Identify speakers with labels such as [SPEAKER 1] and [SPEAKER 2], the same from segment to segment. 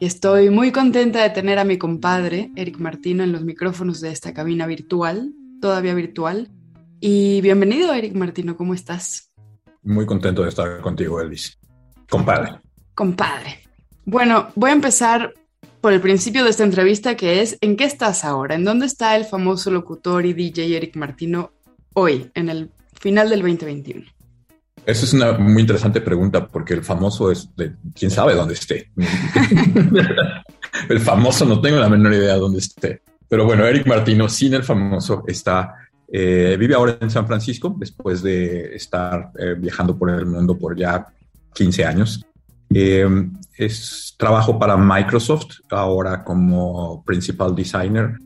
[SPEAKER 1] y estoy muy contenta de tener a mi compadre, Eric Martino, en los micrófonos de esta cabina virtual, todavía virtual. Y bienvenido, Eric Martino, ¿cómo estás?
[SPEAKER 2] Muy contento de estar contigo, Elvis. Compadre.
[SPEAKER 1] Compadre. Bueno, voy a empezar por el principio de esta entrevista, que es, ¿en qué estás ahora? ¿En dónde está el famoso locutor y DJ Eric Martino hoy, en el final del 2021?
[SPEAKER 2] Esa es una muy interesante pregunta porque el famoso es de quién sabe dónde esté. el famoso no tengo la menor idea de dónde esté. Pero bueno, Eric Martino, sin el famoso, está, eh, vive ahora en San Francisco después de estar eh, viajando por el mundo por ya 15 años. Eh, es trabajo para Microsoft ahora como principal designer.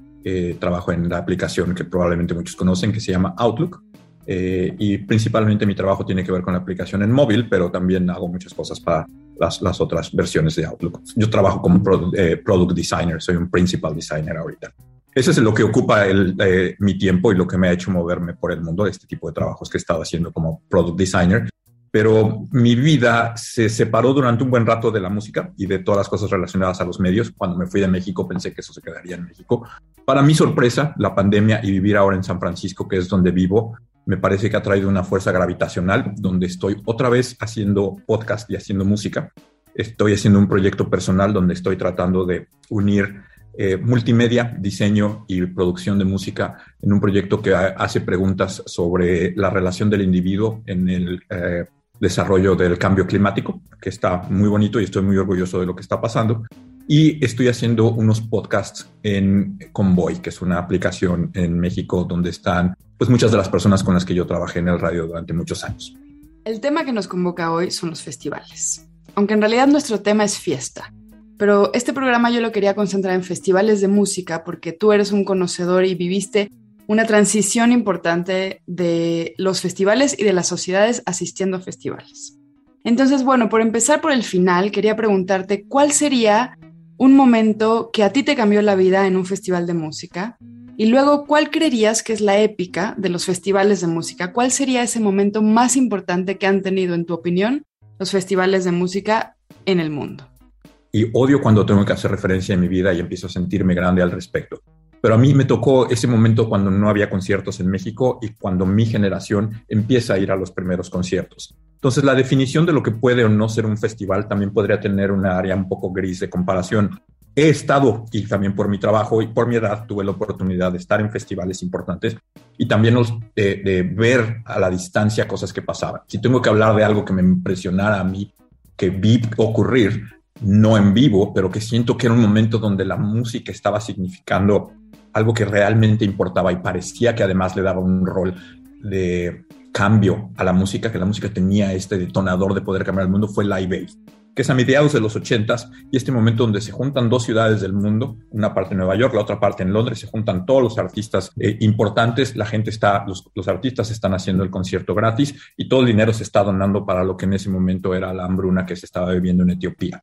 [SPEAKER 2] trabajo en la aplicación que probablemente muchos conocen que se llama Outlook. Eh, y principalmente mi trabajo tiene que ver con la aplicación en móvil, pero también hago muchas cosas para las, las otras versiones de Outlook. Yo trabajo como eh, product designer, soy un principal designer ahorita. Eso es lo que ocupa el, eh, mi tiempo y lo que me ha hecho moverme por el mundo este tipo de trabajos que he estado haciendo como product designer. Pero mi vida se separó durante un buen rato de la música y de todas las cosas relacionadas a los medios. Cuando me fui de México pensé que eso se quedaría en México. Para mi sorpresa, la pandemia y vivir ahora en San Francisco, que es donde vivo, me parece que ha traído una fuerza gravitacional donde estoy otra vez haciendo podcast y haciendo música. Estoy haciendo un proyecto personal donde estoy tratando de unir eh, multimedia, diseño y producción de música en un proyecto que hace preguntas sobre la relación del individuo en el eh, desarrollo del cambio climático, que está muy bonito y estoy muy orgulloso de lo que está pasando. Y estoy haciendo unos podcasts en Convoy, que es una aplicación en México donde están pues muchas de las personas con las que yo trabajé en el radio durante muchos años.
[SPEAKER 1] El tema que nos convoca hoy son los festivales, aunque en realidad nuestro tema es fiesta. Pero este programa yo lo quería concentrar en festivales de música porque tú eres un conocedor y viviste una transición importante de los festivales y de las sociedades asistiendo a festivales. Entonces, bueno, por empezar por el final, quería preguntarte cuál sería un momento que a ti te cambió la vida en un festival de música y luego, ¿cuál creerías que es la épica de los festivales de música? ¿Cuál sería ese momento más importante que han tenido, en tu opinión, los festivales de música en el mundo?
[SPEAKER 2] Y odio cuando tengo que hacer referencia en mi vida y empiezo a sentirme grande al respecto. Pero a mí me tocó ese momento cuando no había conciertos en México y cuando mi generación empieza a ir a los primeros conciertos. Entonces, la definición de lo que puede o no ser un festival también podría tener una área un poco gris de comparación he estado, y también por mi trabajo y por mi edad, tuve la oportunidad de estar en festivales importantes y también de, ver a la distancia cosas que pasaban. Si tengo que hablar de algo que me impresionara a mí, que vi ocurrir, no en vivo, pero que siento que era un momento donde la música estaba significando algo que realmente importaba y parecía que además le daba un rol de cambio a la música, que la música tenía este detonador de poder cambiar el mundo, fue Live Aid que es a mediados de los 80 y este momento donde se juntan dos ciudades del mundo, una parte en Nueva York, la otra parte en Londres, se juntan todos los artistas eh, importantes, la gente está, los, los, artistas están haciendo el concierto gratis y todo el dinero se está donando para lo que en ese momento era la hambruna que se estaba viviendo en Etiopía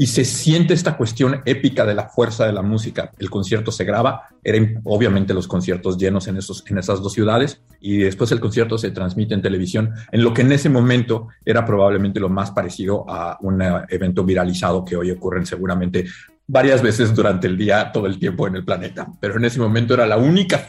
[SPEAKER 2] y se siente esta cuestión épica de la fuerza de la música. El concierto se graba, eran obviamente los conciertos llenos en, esos, en esas dos ciudades y después el concierto se transmite en televisión, en lo que en ese momento era probablemente lo más parecido a un evento viralizado que hoy ocurren seguramente varias veces durante el día, todo el tiempo en el planeta. Pero en ese momento era la única,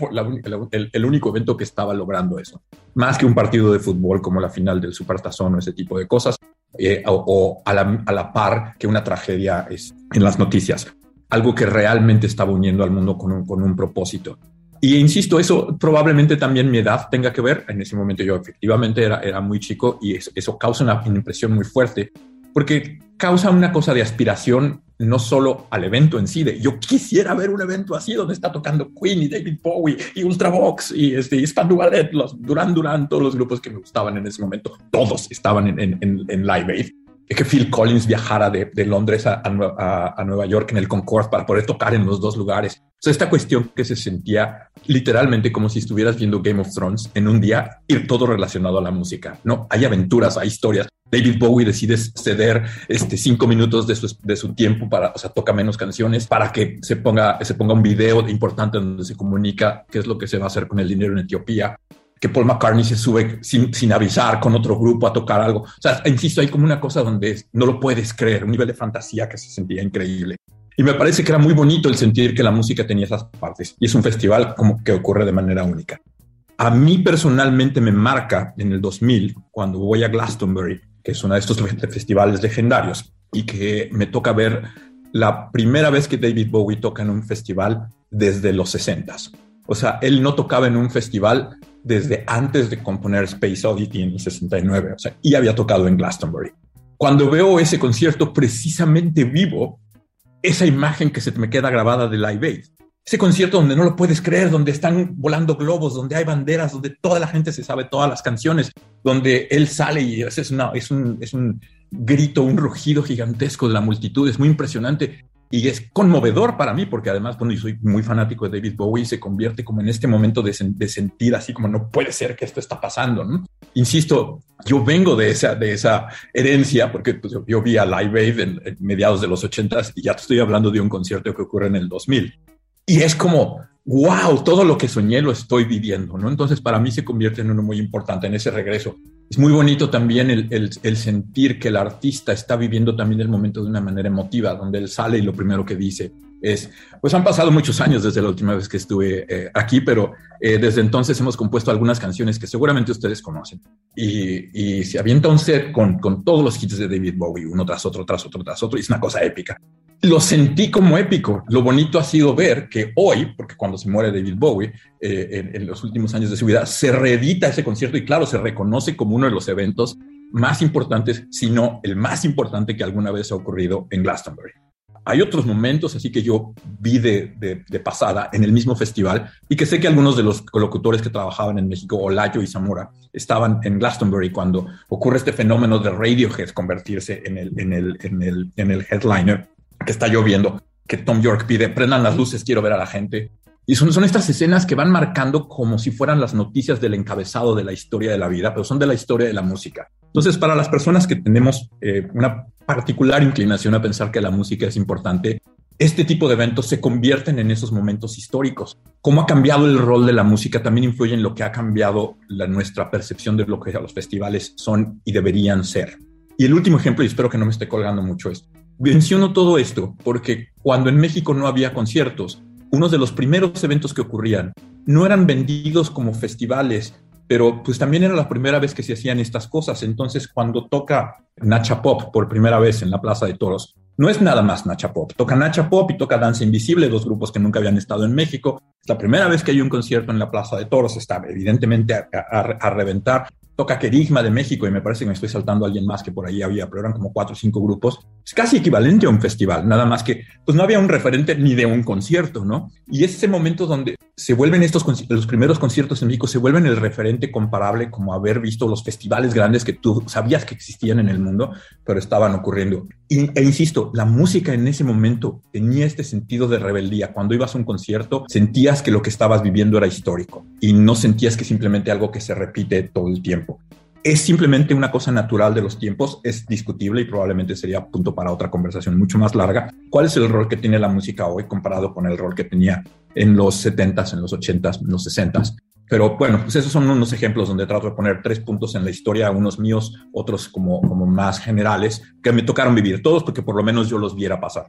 [SPEAKER 2] el, único evento que estaba logrando eso. Más que un partido de fútbol como la final del Supertazón o ese tipo de cosas. Eh, o, a, la, par que una tragedia es en las noticias. Algo que realmente estaba uniendo al mundo con un, con un propósito. Y insisto, eso probablemente también mi edad tenga que ver. En ese momento yo efectivamente era, era muy chico y eso causa una impresión muy fuerte porque causa una cosa de aspiración no solo al evento en sí, de yo quisiera ver un evento así donde está tocando Queen y David Bowie y Ultravox y, este, y Ballet, los Duran Duran, todos los grupos que me gustaban en ese momento, todos estaban en, en, en Live Aid. que Phil Collins viajara de, Londres a, a, Nueva York en el Concorde para poder tocar en los dos lugares. O sea, esta cuestión que se sentía literalmente como si estuvieras viendo Game of Thrones en un día y todo relacionado a la música. No, hay aventuras, hay historias. David Bowie decide ceder este cinco minutos de su, de su tiempo para, o sea, toca menos canciones para que se ponga, se ponga un video importante donde se comunica qué es lo que se va a hacer con el dinero en Etiopía que Paul McCartney se sube sin, sin, avisar con otro grupo a tocar algo. O sea, insisto, hay como una cosa donde no lo puedes creer, un nivel de fantasía que se sentía increíble. Y me parece que era muy bonito el sentir que la música tenía esas partes. Y es un festival como que ocurre de manera única. A mí personalmente me marca en el 2000, cuando voy a Glastonbury, que es uno de estos festivales legendarios, y que me toca ver la primera vez que David Bowie toca en un festival desde los 60. O sea, él no tocaba en un festival desde antes de componer Space Oddity en el 69, o sea, y había tocado en Glastonbury. Cuando veo ese concierto precisamente vivo, esa imagen que se me queda grabada de Live Aid, ese concierto donde no lo puedes creer, donde están volando globos, donde hay banderas, donde toda la gente se sabe todas las canciones, donde él sale y es, es, es, un, es un grito, un rugido gigantesco de la multitud, es muy impresionante. Y es conmovedor para mí, porque además, bueno, yo soy muy fanático de David Bowie, se convierte como en este momento de, sentir así como no puede ser que esto está pasando, ¿no? Insisto, yo vengo de esa, de esa herencia, porque pues, yo, vi a Live Aid en, mediados de los ochentas y ya te estoy hablando de un concierto que ocurre en el 2000. Y es como, wow, todo lo que soñé lo estoy viviendo, ¿no? Entonces para mí se convierte en uno muy importante en ese regreso. Es muy bonito también el, el, sentir que el artista está viviendo también el momento de una manera emotiva, donde él sale y lo primero que dice es, pues han pasado muchos años desde la última vez que estuve eh, aquí, pero eh, desde entonces hemos compuesto algunas canciones que seguramente ustedes conocen. Y, y se avienta un set con, todos los hits de David Bowie, uno tras otro, tras otro, tras otro, y es una cosa épica lo sentí como épico. Lo bonito ha sido ver que hoy, porque cuando se muere David Bowie, eh, en, los últimos años de su vida, se reedita ese concierto y claro, se reconoce como uno de los eventos más importantes, si no el más importante que alguna vez ha ocurrido en Glastonbury. Hay otros momentos así que yo vi de, pasada en el mismo festival y que sé que algunos de los locutores que trabajaban en México, Olayo y Zamora, estaban en Glastonbury cuando ocurre este fenómeno de Radiohead convertirse en el, en el, en el, en el headliner que está lloviendo, que Tom York pide, prendan las luces, quiero ver a la gente. Y son, son estas escenas que van marcando como si fueran las noticias del encabezado de la historia de la vida, pero son de la historia de la música. Entonces, para las personas que tenemos eh, una particular inclinación a pensar que la música es importante, este tipo de eventos se convierten en esos momentos históricos. Cómo ha cambiado el rol de la música también influye en lo que ha cambiado la, nuestra percepción de lo que los festivales son y deberían ser. Y el último ejemplo, y espero que no me esté colgando mucho esto, Menciono todo esto porque cuando en México no había conciertos, uno de los primeros eventos que ocurrían no eran vendidos como festivales, pero pues también era la primera vez que se hacían estas cosas. Entonces, cuando toca Nacha Pop por primera vez en la Plaza de Toros, no es nada más Nacha Pop. Toca Nacha Pop y toca Danza Invisible, dos grupos que nunca habían estado en México. Es la primera vez que hay un concierto en la Plaza de Toros. Está evidentemente a, a reventar toca Querigma de México y me parece que me estoy saltando a alguien más que por ahí había, pero eran como cuatro o cinco grupos. Es casi equivalente a un festival, nada más que pues no había un referente ni de un concierto, ¿no? Y es ese momento donde se vuelven estos, los primeros conciertos en México, se vuelven el referente comparable como haber visto los festivales grandes que tú sabías que existían en el mundo, pero estaban ocurriendo. Y, e insisto, la música en ese momento tenía este sentido de rebeldía. Cuando ibas a un concierto, sentías que lo que estabas viviendo era histórico y no sentías que simplemente algo que se repite todo el tiempo. Es simplemente una cosa natural de los tiempos, es discutible y probablemente sería punto para otra conversación mucho más larga. ¿Cuál es el rol que tiene la música hoy comparado con el rol que tenía en los 70s, en los 80s, en los 60s? Pero bueno, pues esos son unos ejemplos donde trato de poner tres puntos en la historia, unos míos, otros como, como más generales, que me tocaron vivir todos porque por lo menos yo los viera pasar.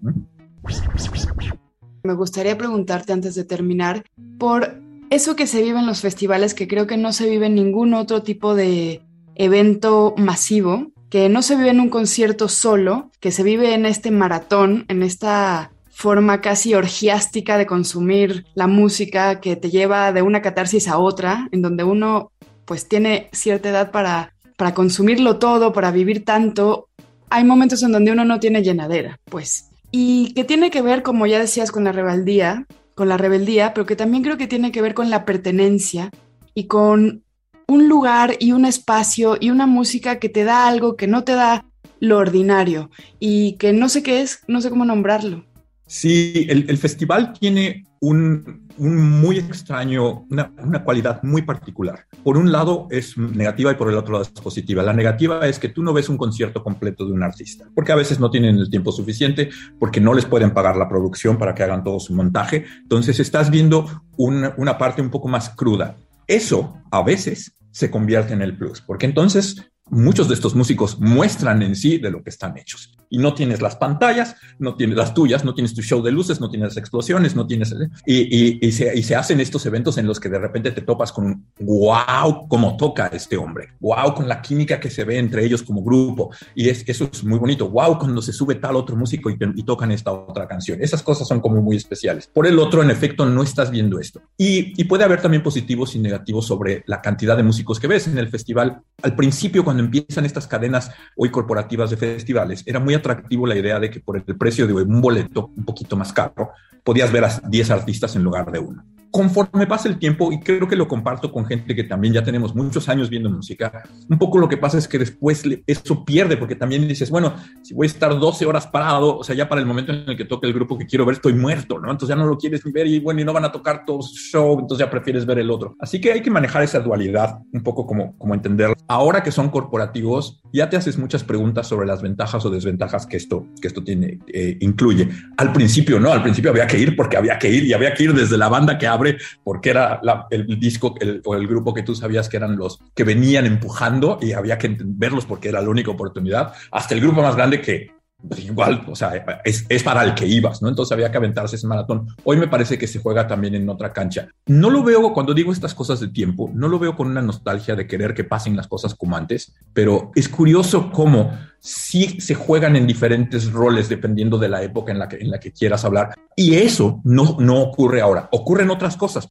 [SPEAKER 1] Me gustaría preguntarte antes de terminar por eso que se vive en los festivales, que creo que no se vive en ningún otro tipo de evento masivo, que no se vive en un concierto solo, que se vive en este maratón, en esta forma casi orgiástica de consumir la música que te lleva de una catarsis a otra, en donde uno pues tiene cierta edad para, para consumirlo todo, para vivir tanto. Hay momentos en donde uno no tiene llenadera, pues. Y que tiene que ver, como ya decías, con la rebeldía, con la rebeldía, pero que también creo que tiene que ver con la pertenencia y con un lugar y un espacio y una música que te da algo que no te da lo ordinario y que no sé qué es, no sé cómo nombrarlo.
[SPEAKER 2] Sí, el, festival tiene un, muy extraño, una, una, cualidad muy particular. Por un lado es negativa y por el otro lado es positiva. La negativa es que tú no ves un concierto completo de un artista, porque a veces no tienen el tiempo suficiente, porque no les pueden pagar la producción para que hagan todo su montaje. Entonces estás viendo una, una parte un poco más cruda. Eso a veces se convierte en el plus, porque entonces muchos de estos músicos muestran en sí de lo que están hechos. Y no tienes las pantallas, no tienes las tuyas, no tienes tu show de luces, no tienes explosiones, no tienes... Y, y, se, y se, hacen estos eventos en los que de repente te topas con wow, cómo toca este hombre, wow, con la química que se ve entre ellos como grupo. Y es, eso es muy bonito, wow, cuando se sube tal otro músico y, y tocan esta otra canción. Esas cosas son como muy especiales. Por el otro, en efecto, no estás viendo esto. Y, y puede haber también positivos y negativos sobre la cantidad de músicos que ves en el festival. Al principio, cuando empiezan estas cadenas hoy corporativas de festivales, era muy atractivo la idea de que por el precio de un boleto un poquito más caro, podías ver a 10 artistas en lugar de uno conforme pasa el tiempo, y creo que lo comparto con gente que también ya tenemos muchos años viendo música, un poco lo que pasa es que después eso pierde, porque también dices, bueno, si voy a estar 12 horas parado, o sea, ya para el momento en el que toque el grupo que quiero ver, estoy muerto, ¿no? Entonces ya no lo quieres ver y bueno, y no van a tocar todo show, entonces ya prefieres ver el otro. Así que hay que manejar esa dualidad, un poco como, como entenderlo. Ahora que son corporativos, ya te haces muchas preguntas sobre las ventajas o desventajas que esto, que esto tiene, eh, incluye. Al principio, no, al principio había que ir porque había que ir y había que ir desde la banda que porque era el disco o el grupo que tú sabías que eran los que venían empujando y había que verlos porque era la única oportunidad, hasta el grupo más grande que pues, igual, o sea, es, es, para el que ibas, ¿no? Entonces había que aventarse ese maratón. Hoy me parece que se juega también en otra cancha. No lo veo, cuando digo estas cosas de tiempo, no lo veo con una nostalgia de querer que pasen las cosas como antes, pero es curioso cómo sí se juegan en diferentes roles dependiendo de la época en la que, en la que quieras hablar. Y eso no, no ocurre ahora, ocurren otras cosas.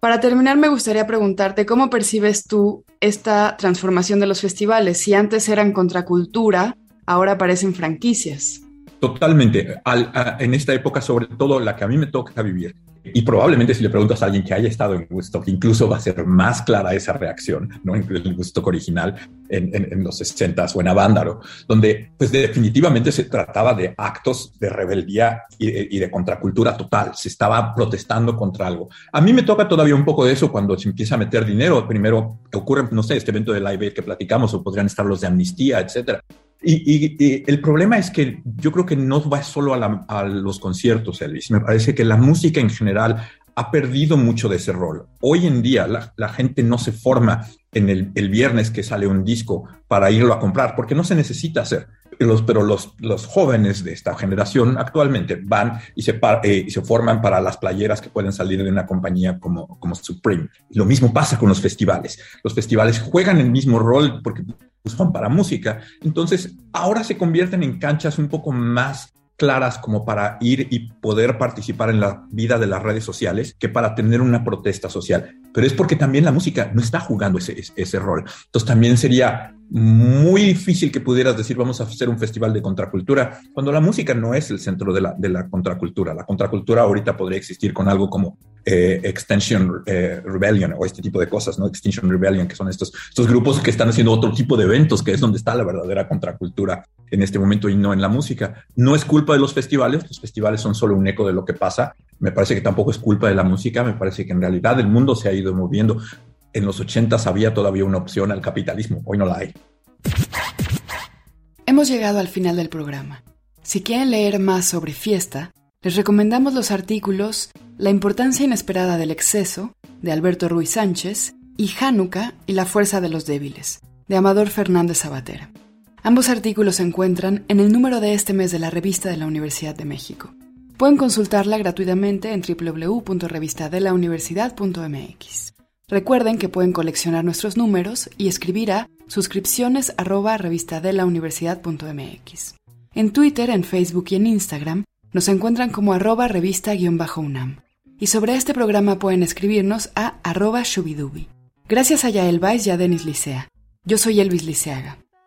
[SPEAKER 1] Para terminar, me gustaría preguntarte cómo percibes tú esta transformación de los festivales. Si antes eran contracultura, ahora aparecen franquicias.
[SPEAKER 2] Totalmente. en esta época, sobre todo la que a mí me toca vivir, y probablemente si le preguntas a alguien que haya estado en Woodstock, incluso va a ser más clara esa reacción, ¿no? En el Woodstock original, en, los 60s o en Avándaro, donde pues definitivamente se trataba de actos de rebeldía y, de contracultura total. Se estaba protestando contra algo. A mí me toca todavía un poco de eso cuando se empieza a meter dinero. Primero ocurre, no sé, este evento de Live Aid que platicamos, o podrían estar los de amnistía, etcétera. Y, el problema es que yo creo que no va solo a, los conciertos, Elvis. Me parece que la música en general ha perdido mucho de ese rol. Hoy en día la, gente no se forma en el, viernes que sale un disco para irlo a comprar, porque no se necesita hacer. Los, pero los, jóvenes de esta generación actualmente van y se, eh, y se forman para las playeras que pueden salir de una compañía como, como Supreme. lo mismo pasa con los festivales. Los festivales juegan el mismo rol porque son para música. Entonces, ahora se convierten en canchas un poco más claras como para ir y poder participar en la vida de las redes sociales que para tener una protesta social. Pero es porque también la música no está jugando ese, ese rol. Entonces también sería muy difícil que pudieras decir vamos a hacer un festival de contracultura cuando la música no es el centro de la, de la contracultura. La contracultura ahorita podría existir con algo como eh, Extension eh, Rebellion o este tipo de cosas, ¿no? Extinction Rebellion, que son estos, estos grupos que están haciendo otro tipo de eventos, que es donde está la verdadera contracultura en este momento y no en la música. No es culpa de los festivales, los festivales son solo un eco de lo que pasa. Me parece que tampoco es culpa de la música, me parece que en realidad el mundo se ha ido moviendo en los 80 había todavía una opción al capitalismo, hoy no la hay.
[SPEAKER 1] Hemos llegado al final del programa. Si quieren leer más sobre fiesta, les recomendamos los artículos La importancia inesperada del exceso, de Alberto Ruiz Sánchez, y Hanukkah y la fuerza de los débiles, de Amador Fernández Sabatera. Ambos artículos se encuentran en el número de este mes de la revista de la Universidad de México. Pueden consultarla gratuitamente en www.revistadelauniversidad.mx. Recuerden que pueden coleccionar nuestros números y escribir a suscripciones arroba revistadelauniversidad.mx. En Twitter, en Facebook y en Instagram nos encuentran como arroba revista-unam. Y sobre este programa pueden escribirnos a arroba shubidubi. Gracias a Yael Weiss y a Denis Licea. Yo soy Elvis Liceaga.